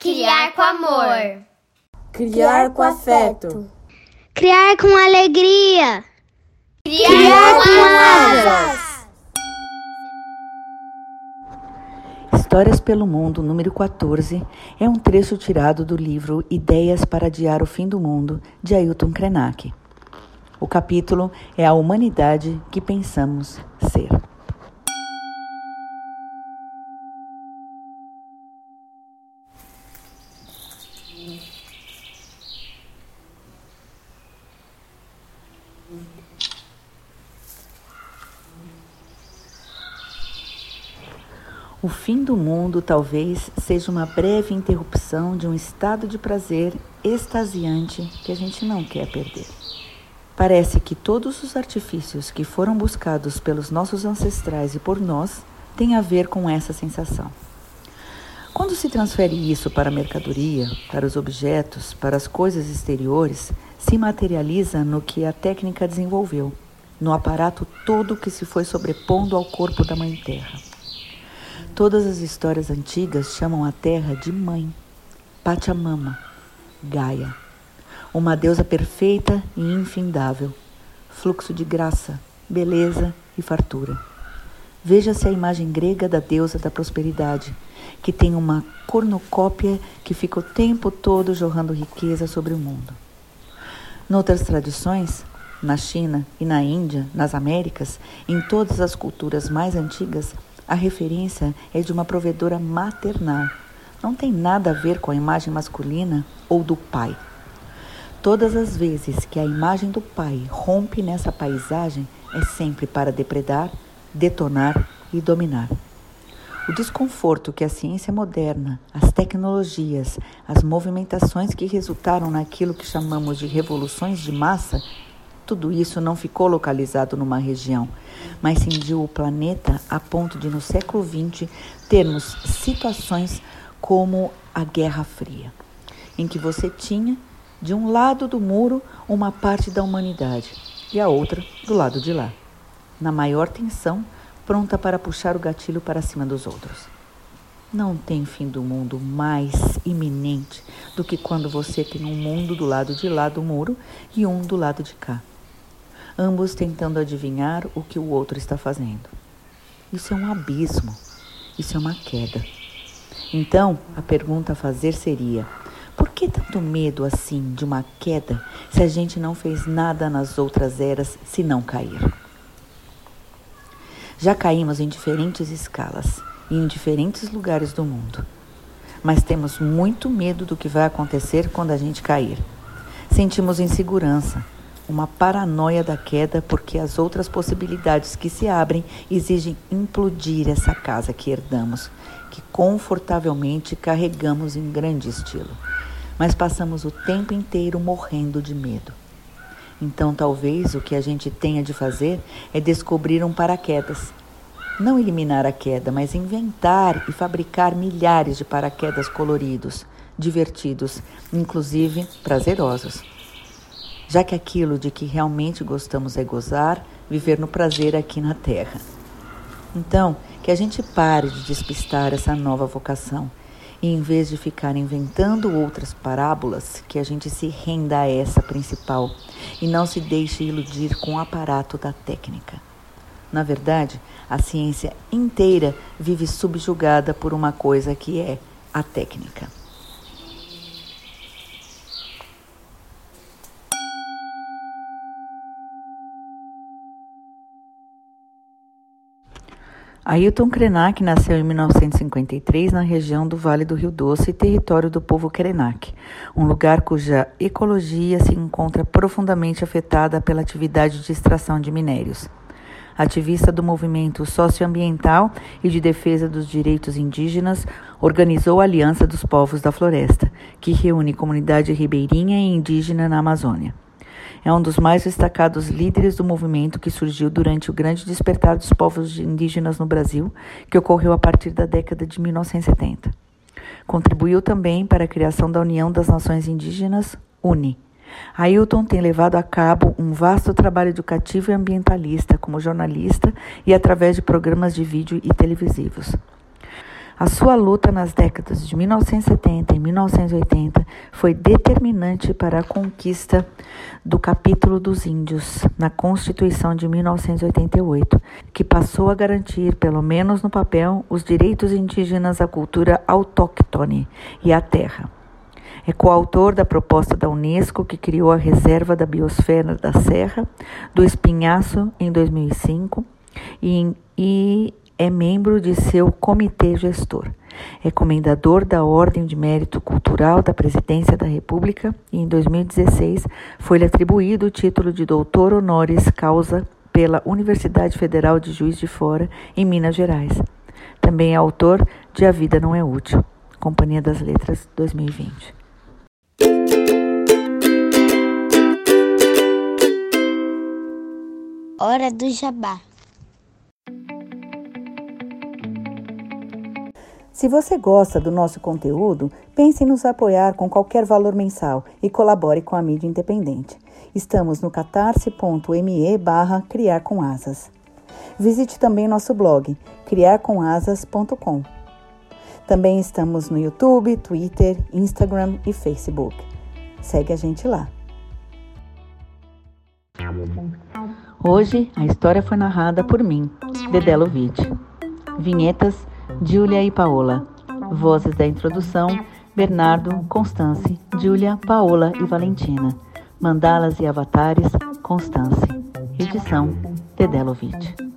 Criar com amor. Criar com afeto. Criar com alegria. Criar, Criar com asas. Histórias pelo Mundo, número 14, é um trecho tirado do livro Ideias para Adiar o Fim do Mundo, de Ailton Krenak. O capítulo é A Humanidade que Pensamos Ser. O fim do mundo talvez seja uma breve interrupção de um estado de prazer extasiante que a gente não quer perder. Parece que todos os artifícios que foram buscados pelos nossos ancestrais e por nós têm a ver com essa sensação. Quando se transfere isso para a mercadoria, para os objetos, para as coisas exteriores, se materializa no que a técnica desenvolveu, no aparato todo que se foi sobrepondo ao corpo da Mãe Terra. Todas as histórias antigas chamam a terra de mãe, Pachamama, Gaia, uma deusa perfeita e infindável, fluxo de graça, beleza e fartura. Veja-se a imagem grega da deusa da prosperidade, que tem uma cornucópia que fica o tempo todo jorrando riqueza sobre o mundo. Noutras tradições, na China e na Índia, nas Américas, em todas as culturas mais antigas, a referência é de uma provedora maternal. Não tem nada a ver com a imagem masculina ou do pai. Todas as vezes que a imagem do pai rompe nessa paisagem, é sempre para depredar, detonar e dominar. O desconforto que a ciência moderna, as tecnologias, as movimentações que resultaram naquilo que chamamos de revoluções de massa tudo isso não ficou localizado numa região, mas cindiu o planeta a ponto de, no século XX, termos situações como a Guerra Fria, em que você tinha, de um lado do muro, uma parte da humanidade e a outra do lado de lá, na maior tensão, pronta para puxar o gatilho para cima dos outros. Não tem fim do mundo mais iminente do que quando você tem um mundo do lado de lá do muro e um do lado de cá ambos tentando adivinhar o que o outro está fazendo. Isso é um abismo, isso é uma queda. Então, a pergunta a fazer seria: por que tanto medo assim de uma queda se a gente não fez nada nas outras eras se não cair? Já caímos em diferentes escalas e em diferentes lugares do mundo. Mas temos muito medo do que vai acontecer quando a gente cair. Sentimos insegurança, uma paranoia da queda, porque as outras possibilidades que se abrem exigem implodir essa casa que herdamos, que confortavelmente carregamos em grande estilo. Mas passamos o tempo inteiro morrendo de medo. Então, talvez o que a gente tenha de fazer é descobrir um paraquedas. Não eliminar a queda, mas inventar e fabricar milhares de paraquedas coloridos, divertidos, inclusive prazerosos já que aquilo de que realmente gostamos é gozar, viver no prazer aqui na Terra. Então, que a gente pare de despistar essa nova vocação e, em vez de ficar inventando outras parábolas, que a gente se renda a essa principal e não se deixe iludir com o aparato da técnica. Na verdade, a ciência inteira vive subjugada por uma coisa que é a técnica. Ailton Krenak nasceu em 1953 na região do Vale do Rio Doce, território do povo Krenak, um lugar cuja ecologia se encontra profundamente afetada pela atividade de extração de minérios. Ativista do movimento socioambiental e de defesa dos direitos indígenas, organizou a Aliança dos Povos da Floresta, que reúne comunidade ribeirinha e indígena na Amazônia. É um dos mais destacados líderes do movimento que surgiu durante o grande despertar dos povos indígenas no Brasil, que ocorreu a partir da década de 1970. Contribuiu também para a criação da União das Nações Indígenas, UNE. Ailton tem levado a cabo um vasto trabalho educativo e ambientalista como jornalista e através de programas de vídeo e televisivos. A sua luta nas décadas de 1970 e 1980 foi determinante para a conquista do capítulo dos índios na Constituição de 1988, que passou a garantir, pelo menos no papel, os direitos indígenas à cultura autóctone e à terra. É coautor da proposta da Unesco que criou a Reserva da Biosfera da Serra do Espinhaço em 2005 e, e é membro de seu comitê gestor. É comendador da Ordem de Mérito Cultural da Presidência da República e, em 2016, foi-lhe atribuído o título de doutor honoris causa pela Universidade Federal de Juiz de Fora, em Minas Gerais. Também é autor de A Vida Não é Útil, Companhia das Letras 2020. Hora do Jabá. Se você gosta do nosso conteúdo, pense em nos apoiar com qualquer valor mensal e colabore com a mídia independente. Estamos no catarse.me barra criar com asas. Visite também nosso blog, criarcomasas.com. Também estamos no YouTube, Twitter, Instagram e Facebook. Segue a gente lá. Hoje a história foi narrada por mim, Dedelo Vide. Vinhetas Júlia e Paola. Vozes da introdução: Bernardo, Constance, Júlia, Paola e Valentina. Mandalas e avatares: Constance. Edição: Tedelovitch.